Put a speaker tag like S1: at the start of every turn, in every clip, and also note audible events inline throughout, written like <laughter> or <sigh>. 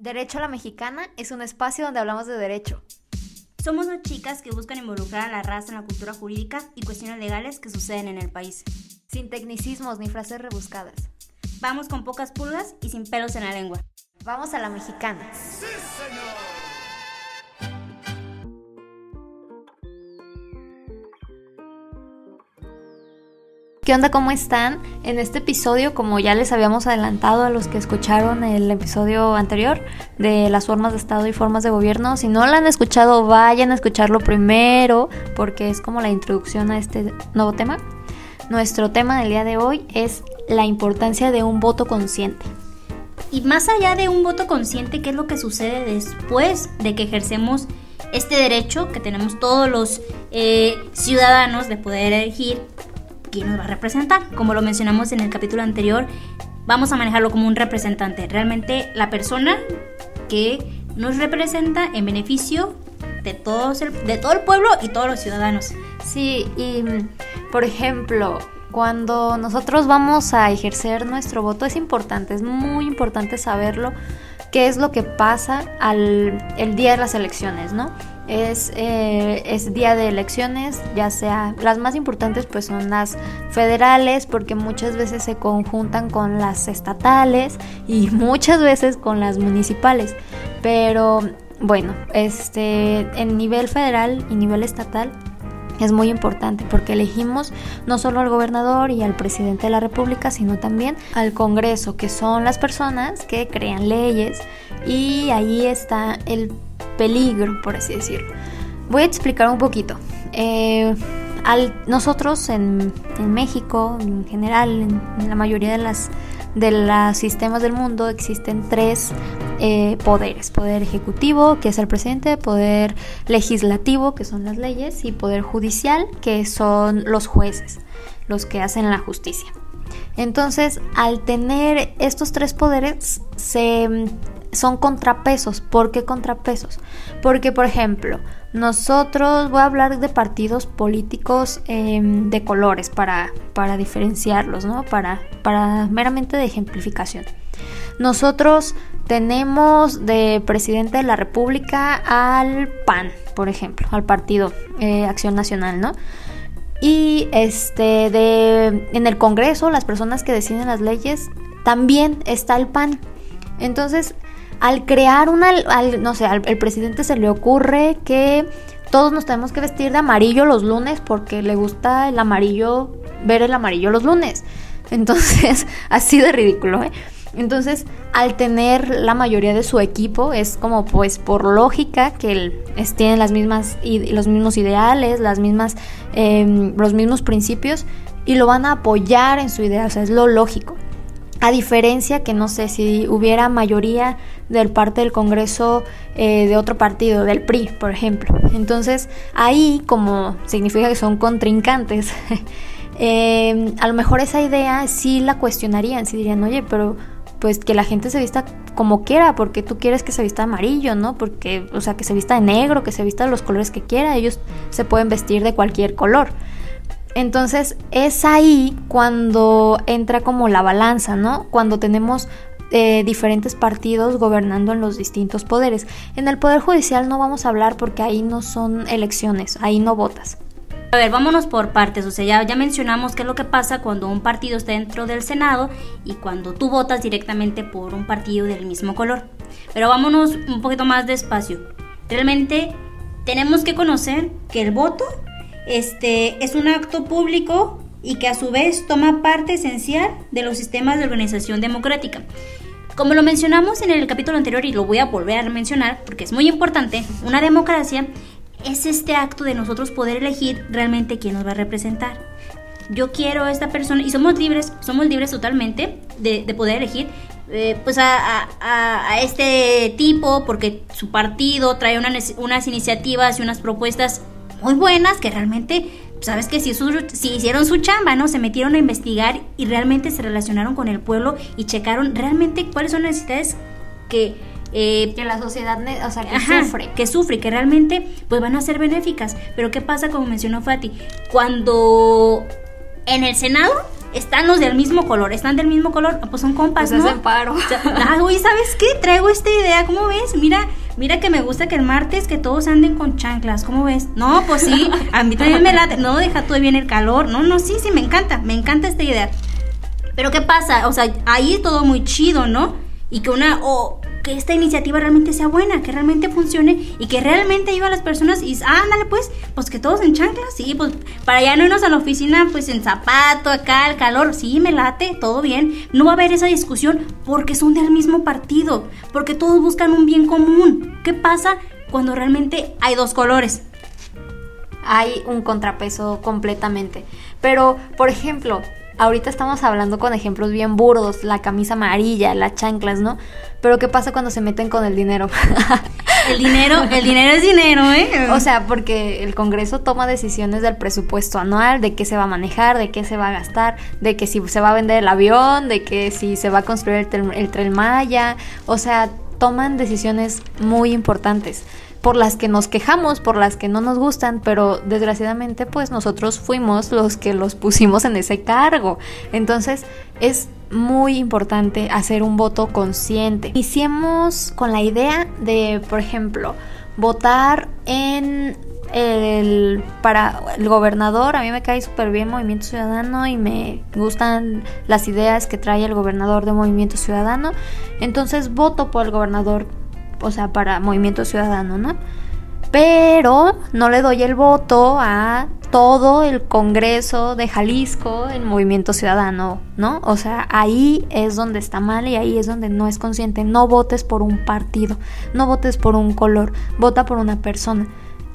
S1: Derecho a la Mexicana es un espacio donde hablamos de derecho.
S2: Somos dos chicas que buscan involucrar a la raza en la cultura jurídica y cuestiones legales que suceden en el país.
S1: Sin tecnicismos ni frases rebuscadas.
S2: Vamos con pocas pulgas y sin pelos en la lengua.
S1: Vamos a la mexicana.
S3: ¡Sí,
S1: ¿Qué? ¿Cómo están? En este episodio, como ya les habíamos adelantado a los que escucharon el episodio anterior de las formas de Estado y formas de gobierno, si no lo han escuchado, vayan a escucharlo primero porque es como la introducción a este nuevo tema. Nuestro tema del día de hoy es la importancia de un voto consciente.
S2: Y más allá de un voto consciente, ¿qué es lo que sucede después de que ejercemos este derecho que tenemos todos los eh, ciudadanos de poder elegir quién nos va a representar. Como lo mencionamos en el capítulo anterior, vamos a manejarlo como un representante. Realmente la persona que nos representa en beneficio de, todos el, de todo el pueblo y todos los ciudadanos.
S1: Sí, y por ejemplo, cuando nosotros vamos a ejercer nuestro voto es importante, es muy importante saberlo, qué es lo que pasa al el día de las elecciones, ¿no? Es, eh, es día de elecciones, ya sea las más importantes pues son las federales porque muchas veces se conjuntan con las estatales y <laughs> muchas veces con las municipales. Pero bueno, este en nivel federal y nivel estatal es muy importante porque elegimos no solo al gobernador y al presidente de la República, sino también al Congreso, que son las personas que crean leyes y ahí está el peligro, por así decirlo. Voy a explicar un poquito. Eh, nosotros en, México, en general, en, la mayoría de las de los sistemas del mundo existen tres eh, poderes. Poder ejecutivo, que es el presidente, poder legislativo, que son las leyes, y poder judicial, que son los jueces, los que hacen la justicia. Entonces, al tener estos tres poderes, se son contrapesos. ¿Por qué contrapesos? Porque, por ejemplo, nosotros, voy a hablar de partidos políticos em, de colores para, para diferenciarlos, ¿no? Para, para meramente de ejemplificación. Nosotros tenemos de presidente de la República al PAN, por ejemplo, al Partido eh, Acción Nacional, ¿no? Y este de en el Congreso, las personas que deciden las leyes, también está el PAN. Entonces, al crear una, no sé, al presidente se le ocurre que todos nos tenemos que vestir de amarillo los lunes porque le gusta el amarillo, ver el amarillo los lunes. <laughs> Entonces, <laughs> así de ridículo, ¿eh? Entonces, al tener la mayoría de su equipo, es como pues por lógica que tienen las mismas, los mismos ideales, las mismas, em, los mismos principios y lo van a apoyar en su idea, o sea, es lo lógico. A diferencia que no sé si hubiera mayoría del parte del Congreso eh, de otro partido, del PRI, por ejemplo. Entonces ahí, como significa que son contrincantes, <laughs> eh, a lo mejor esa idea sí la cuestionarían, sí dirían, oye, pero pues que la gente se vista como quiera, porque tú quieres que se vista amarillo, ¿no? Porque, o sea, que se vista de negro, que se vista de los colores que quiera, ellos se pueden vestir de cualquier color. Entonces es ahí cuando entra como la balanza, ¿no? Cuando tenemos eh, diferentes partidos gobernando en los distintos poderes. En el Poder Judicial no vamos a hablar porque ahí no son elecciones, ahí no votas.
S2: A ver, vámonos por partes. O sea, ya, ya mencionamos qué es lo que pasa cuando un partido está dentro del Senado y cuando tú votas directamente por un partido del mismo color. Pero vámonos un poquito más despacio. Realmente tenemos que conocer que el voto este, es un acto público y que a su vez toma parte esencial de los sistemas de organización democrática. Como lo mencionamos en el capítulo anterior y lo voy a volver a mencionar porque es muy importante, una democracia es este acto de nosotros poder elegir realmente quién nos va a representar. Yo quiero a esta persona y somos libres, somos libres totalmente de, poder elegir eh, pues a, este tipo porque su partido trae unas iniciativas y unas propuestas muy buenas que realmente, sabes que si, si hicieron su chamba, ¿no? Se metieron a investigar y realmente se relacionaron con el pueblo y checaron realmente cuáles son las necesidades que...
S1: Eh, que la sociedad, o sea, que sufre.
S2: Que sufre, que realmente pues van a ser benéficas. Pero ¿qué pasa, como mencionó Fati? Cuando en el Senado están los del mismo color, están del mismo color, pues son compas,
S1: pues
S2: ¿no?
S1: hacen paro.
S2: Ah, oye, ¿sabes qué? Traigo esta idea, ¿cómo ves? Mira, mira que me gusta que el martes que todos anden con chanclas, ¿cómo ves? No, pues sí, a mí también me late. No, deja tú bien el calor. No, no, sí, sí, me encanta, me encanta esta idea. Pero ¿qué pasa? O sea, ahí todo muy chido, ¿no? Y que una, o que esta iniciativa realmente sea buena, que realmente funcione y que realmente ayude a las personas y ah, ándale pues, pues que todos en chanclas, sí, pues para ya no irnos a la oficina pues en zapato, acá el calor, sí, me late, todo bien, no va a haber esa discusión porque son del mismo partido, porque todos buscan un bien común. ¿Qué pasa cuando realmente hay dos colores?
S1: Hay un contrapeso completamente. Pero, por ejemplo, ahorita estamos hablando con ejemplos bien burdos, la camisa amarilla, las chanclas, ¿no? Pero ¿qué pasa cuando se meten con el dinero? <laughs>
S2: el dinero, el dinero es dinero, ¿eh?
S1: O sea, porque el Congreso toma decisiones del presupuesto anual, de qué se va a manejar, de qué se va a gastar, de que si se va a vender el avión, de que si se va a construir el, el tren Maya, o sea, toman decisiones muy importantes por las que nos quejamos, por las que no nos gustan, pero desgraciadamente pues nosotros fuimos los que los pusimos en ese cargo. Entonces es muy importante hacer un voto consciente. Iniciemos con la idea de, por ejemplo, votar en el para el gobernador, a mí me cae súper bien Movimiento Ciudadano y me gustan las ideas que trae el gobernador de Movimiento Ciudadano. Entonces voto por el gobernador o sea, para Movimiento Ciudadano, ¿no? Pero no le doy el voto a todo el Congreso de Jalisco en Movimiento Ciudadano, ¿no? O sea, ahí es donde está mal y ahí es donde no es consciente. No votes por un partido, no votes por un color, vota por una persona,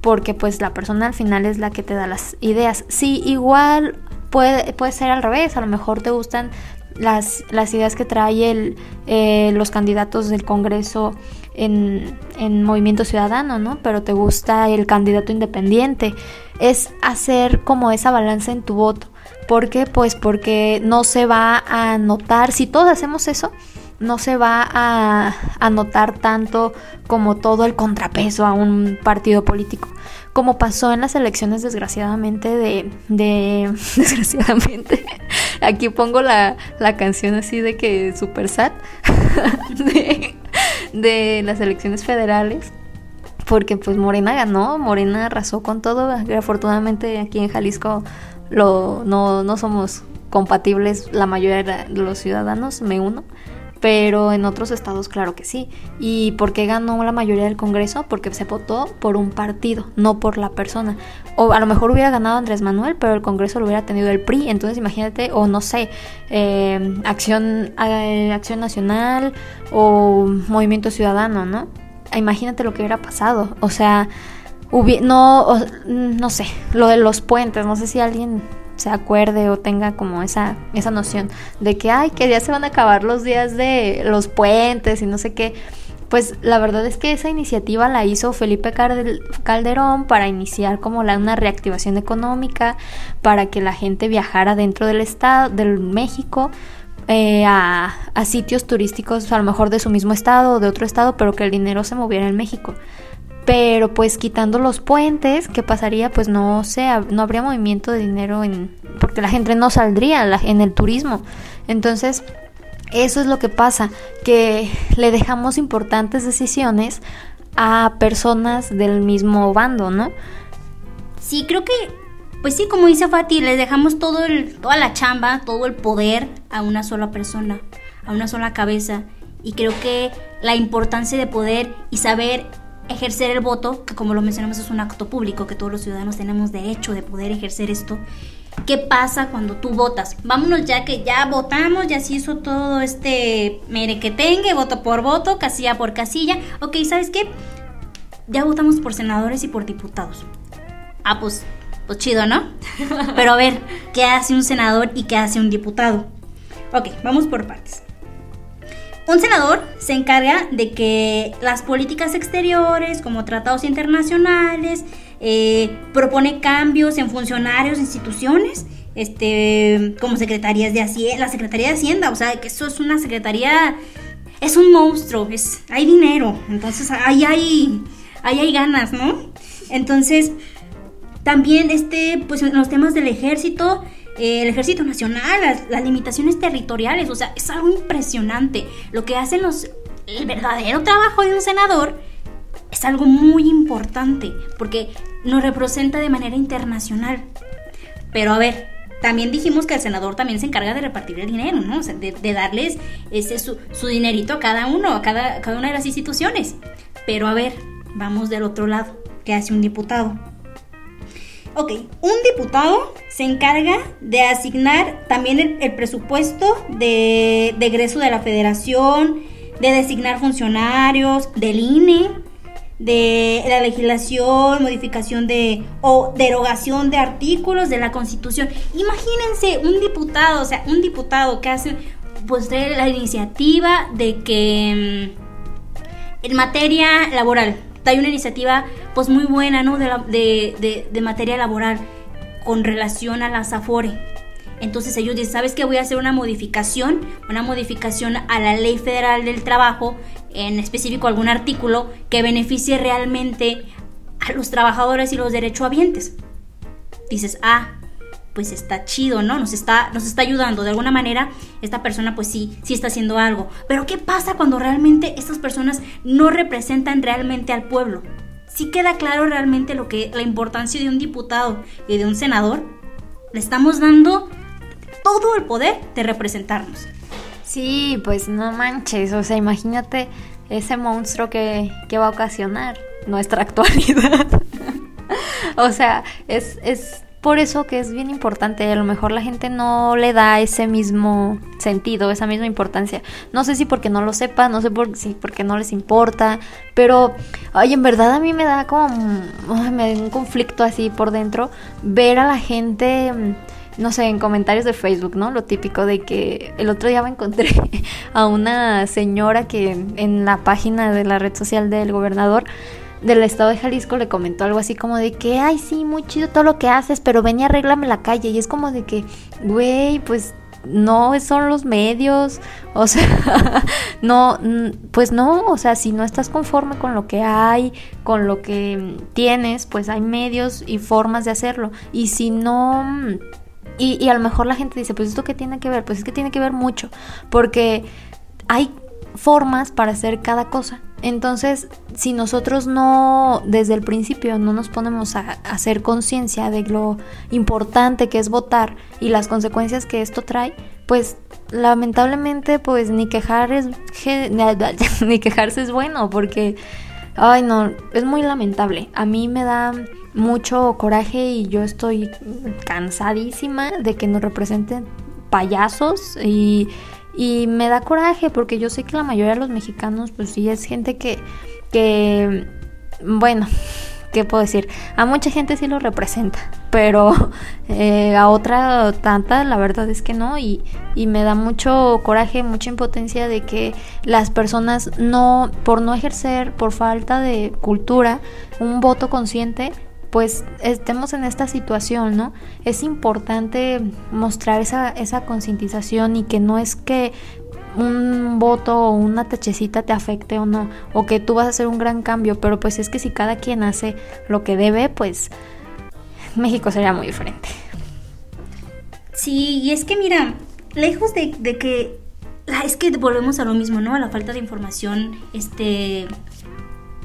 S1: porque pues la persona al final es la que te da las ideas. Sí, igual puede, puede ser al revés, a lo mejor te gustan las, las ideas que trae el, eh, los candidatos del Congreso en, en, Movimiento Ciudadano, ¿no? Pero te gusta el candidato independiente. Es hacer como esa balanza en tu voto. ¿Por qué? Pues porque no se va a notar, si todos hacemos eso, no se va a, a notar tanto como todo el contrapeso a un partido político como pasó en las elecciones desgraciadamente de, de <laughs> desgraciadamente aquí pongo la, la, canción así de que super sad <laughs> de las elecciones federales porque pues Morena ganó, Morena arrasó con todo, afortunadamente aquí en Jalisco lo, no, no somos compatibles la mayoría de los ciudadanos, me uno, pero en otros estados claro que sí. ¿Y por qué ganó la mayoría del Congreso? Porque se votó por un partido, no por la persona. O a lo mejor hubiera ganado Andrés Manuel, pero el Congreso lo hubiera tenido el PRI. Entonces imagínate, o no sé, eh, Acción, eh, Acción Nacional o Movimiento Ciudadano, ¿no? Imagínate lo que hubiera pasado. O sea, no, no sé, lo de los puentes, no sé si alguien se acuerde o tenga como esa, esa noción de que, ay, que ya se van a acabar los días de los puentes y no sé qué. Pues la verdad es que esa iniciativa la hizo Felipe Calderón para iniciar como la, una reactivación económica, para que la gente viajara dentro del estado, del México, eh, a, a, sitios turísticos, a lo mejor de su mismo estado o de otro estado, pero que el dinero se moviera en México pero pues quitando los puentes, ¿qué pasaría? Pues no sé, no habría movimiento de dinero en porque la gente no saldría en el turismo. Entonces, eso es lo que pasa, que le dejamos importantes decisiones a personas del mismo bando, ¿no?
S2: Sí, creo que pues sí, como dice Fati, le dejamos todo el, toda la chamba, todo el poder a una sola persona, a una sola cabeza. Y creo que la importancia de poder y saber ejercer el voto, que como lo mencionamos es un acto público, que todos los ciudadanos tenemos derecho de poder ejercer esto. ¿Qué pasa cuando tú votas? Vámonos ya que ya votamos, ya se hizo todo este mere que tenga, voto por voto, casilla por casilla. Ok, ¿sabes qué? Ya votamos por senadores y por diputados. Ah, pues, pues chido, ¿no? <laughs> Pero a ver, ¿qué hace un senador y qué hace un diputado? Ok, vamos por partes. Un senador se encarga de que las políticas exteriores, como tratados internacionales, eh, propone cambios en funcionarios, instituciones, este, como secretarías de Hacienda, la Secretaría de Hacienda, o sea, que eso es una secretaría, es un monstruo, es, hay dinero, entonces ahí hay, ahí hay ganas, ¿no? Entonces, también este, pues en los temas del ejército, eh, el ejército nacional, las, las, limitaciones territoriales, o sea, es algo impresionante. Lo que hacen los, el verdadero trabajo de un senador es algo muy importante, porque nos representa de manera internacional. Pero a ver, también dijimos que el senador también se encarga de repartir el dinero, ¿no? O sea, de, darles ese su, su, dinerito a cada uno, a cada, cada una de las instituciones. Pero a ver, vamos del otro lado. ¿Qué hace un diputado? Ok, un diputado se encarga de asignar también el, presupuesto de, de, egreso de la federación, de designar funcionarios, del INE, de la legislación, modificación de o derogación de artículos de la Constitución. Imagínense un diputado, o sea, un diputado que hace pues la iniciativa de que mm, en materia laboral hay una iniciativa pues muy buena, ¿no? De, de, materia laboral con relación a la SAFORE. Entonces ellos dicen, ¿sabes qué? Voy a hacer una modificación, una modificación a la ley federal del trabajo, en específico algún artículo que beneficie realmente a los trabajadores y los derechohabientes. Dices, ah, pues está chido, ¿no? Nos está, nos está ayudando. De alguna manera, esta persona pues sí, sí está haciendo algo. Pero ¿qué pasa cuando realmente estas personas no representan realmente al pueblo? Si queda claro realmente lo que, la importancia de un diputado y de un senador. Le estamos dando todo el poder de representarnos.
S1: Sí, pues no manches, o sea, imagínate ese monstruo que, que va a ocasionar nuestra <laughs> actualidad. o sea, es, es por eso que es bien importante. A lo mejor la gente no le da ese mismo sentido, esa misma importancia. No sé si porque no lo sepa, no sé por, si porque no les importa, pero, ay, en verdad a mí me da como me da un conflicto así por dentro ver a la gente no sé, en comentarios de Facebook, ¿no? Lo típico de que el otro día me encontré <laughs> a una señora que en la página de la red social del gobernador del estado de Jalisco le comentó algo así como de que, ay, sí, muy chido todo lo que haces, pero ven y arréglame la calle. Y es como de que, güey, pues no son los medios, o sea, <laughs> no, pues no, o sea, si no estás conforme con lo que hay, con lo que tienes, pues hay medios y formas de hacerlo. Y si no... Y, y a lo mejor la gente dice, pues esto qué tiene que ver, pues es que tiene que ver mucho, porque hay formas para hacer cada cosa. Entonces, si nosotros no, desde el principio, no nos ponemos a, hacer conciencia de lo importante que es votar y las consecuencias que esto trae, pues lamentablemente, pues ni quejar es, <laughs> ni quejarse es bueno, porque, ay no, es muy lamentable. A mí me da mucho coraje y yo estoy cansadísima de que nos representen payasos y y me da coraje porque yo sé que la mayoría de los mexicanos, pues sí, es gente que, que bueno, <laughs> ¿qué puedo decir? A mucha gente sí lo representa, pero <laughs> eh, a otra tanta, la verdad es que no. Y, y me da mucho coraje, mucha impotencia de que las personas no, por no ejercer, por falta de cultura, un voto consciente, pues estemos en esta situación, ¿no? Es importante mostrar esa, esa concientización y que no es que un voto o una tachecita te afecte o no, o que tú vas a hacer un gran cambio, pero pues es que si cada quien hace lo que debe, pues México sería muy diferente.
S2: Sí, y es que mira, lejos de, de que, es que volvemos a lo mismo, ¿no? A la falta de información, este,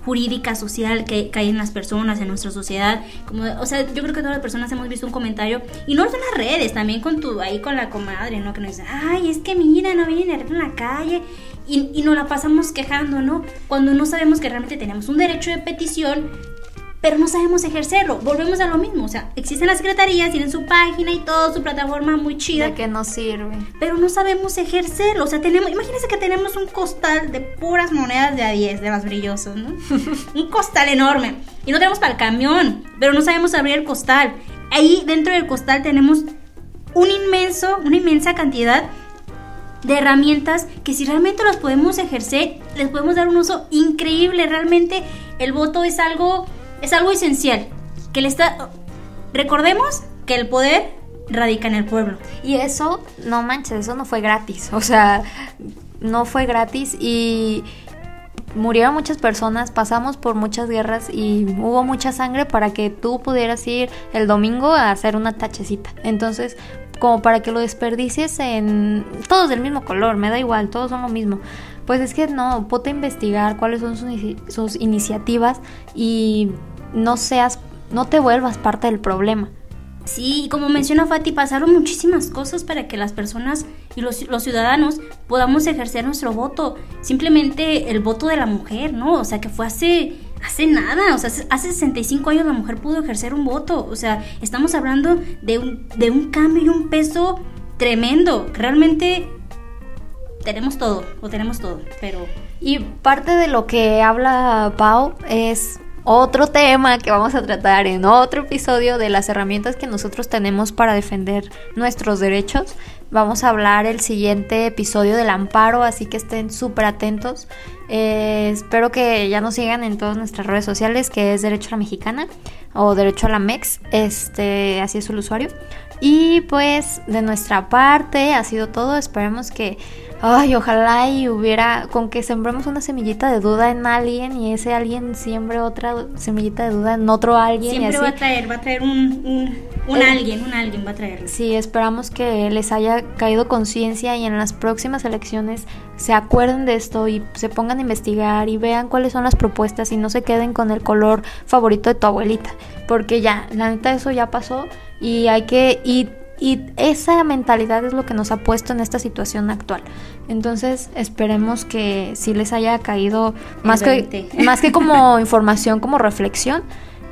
S2: jurídica, social que, hay en las personas, en nuestra sociedad. Como, o sea, yo creo que todas las personas hemos visto un comentario, y no en las redes, también con tu, ahí con la comadre, ¿no? Que nos dicen, ay, es que mira, no vienen a en la calle. Y, y nos la pasamos quejando, ¿no? Cuando no sabemos que realmente tenemos un derecho de petición pero no sabemos ejercerlo. Volvemos a lo mismo, o sea, existen las secretarías, tienen su página y todo, su plataforma muy chida.
S1: De que nos sirve.
S2: Pero no sabemos ejercerlo, o sea, tenemos, imagínense que tenemos un costal de puras monedas de a 10, de las brillosas, ¿no? <laughs> un costal enorme. Y no tenemos para el camión, pero no sabemos abrir el costal. Ahí dentro del costal tenemos un inmenso, una inmensa cantidad de herramientas que si realmente las podemos ejercer, les podemos dar un uso increíble. Realmente el voto es algo es algo esencial. Que le está. Recordemos que el poder radica en el pueblo.
S1: Y eso, no manches, eso no fue gratis. O sea, no fue gratis y murieron muchas personas, pasamos por muchas guerras y hubo mucha sangre para que tú pudieras ir el domingo a hacer una tachecita. Entonces, como para que lo desperdicies en todos del mismo color, me da igual, todos son lo mismo. Pues es que no, ponte investigar cuáles son sus, sus iniciativas y no seas, no te vuelvas parte del problema.
S2: Sí, como menciona Fati, pasaron muchísimas cosas para que las personas y los, ciudadanos podamos ejercer nuestro voto. Simplemente el voto de la mujer, ¿no? O sea, que fue hace, hace nada. O sea, hace 65 años la mujer pudo ejercer un voto. O sea, estamos hablando de un, de un cambio y un peso tremendo. Realmente tenemos todo, o tenemos todo, pero...
S1: Y parte de lo que habla Pau es otro tema que vamos a tratar en otro episodio de las herramientas que nosotros tenemos para defender nuestros derechos. Vamos a hablar el siguiente episodio del amparo, así que estén súper atentos. Eh, espero que ya nos sigan en todas nuestras redes sociales, que es Derecho a la Mexicana o Derecho a la MEX, este, así es el usuario. Y pues de nuestra parte ha sido todo, esperemos que Ay, ojalá y hubiera, con que sembremos una semillita de duda en alguien y ese alguien siembre otra semillita de duda en otro alguien.
S2: Siempre va a traer, va a traer un, un, eh, alguien, un alguien va a traer.
S1: Sí, esperamos que les haya caído conciencia y en las próximas elecciones se acuerden de esto y se pongan a investigar y vean cuáles son las propuestas y no se queden con el color favorito de tu abuelita. Porque ya, la neta eso ya pasó y hay que... Y y esa mentalidad es lo que nos ha puesto en esta situación actual. Entonces esperemos que sí les haya caído más que, <laughs> más que como <laughs> información, como reflexión.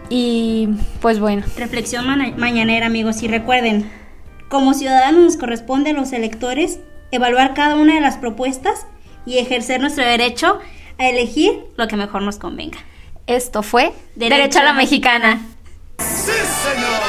S1: Y pues bueno.
S2: Reflexión mañanera amigos. Y recuerden, como ciudadanos nos corresponde a los electores evaluar cada una de las propuestas y ejercer nuestro derecho a elegir lo que mejor nos convenga.
S1: Esto fue Derecho, a la Mexicana. ¡Sí, señor!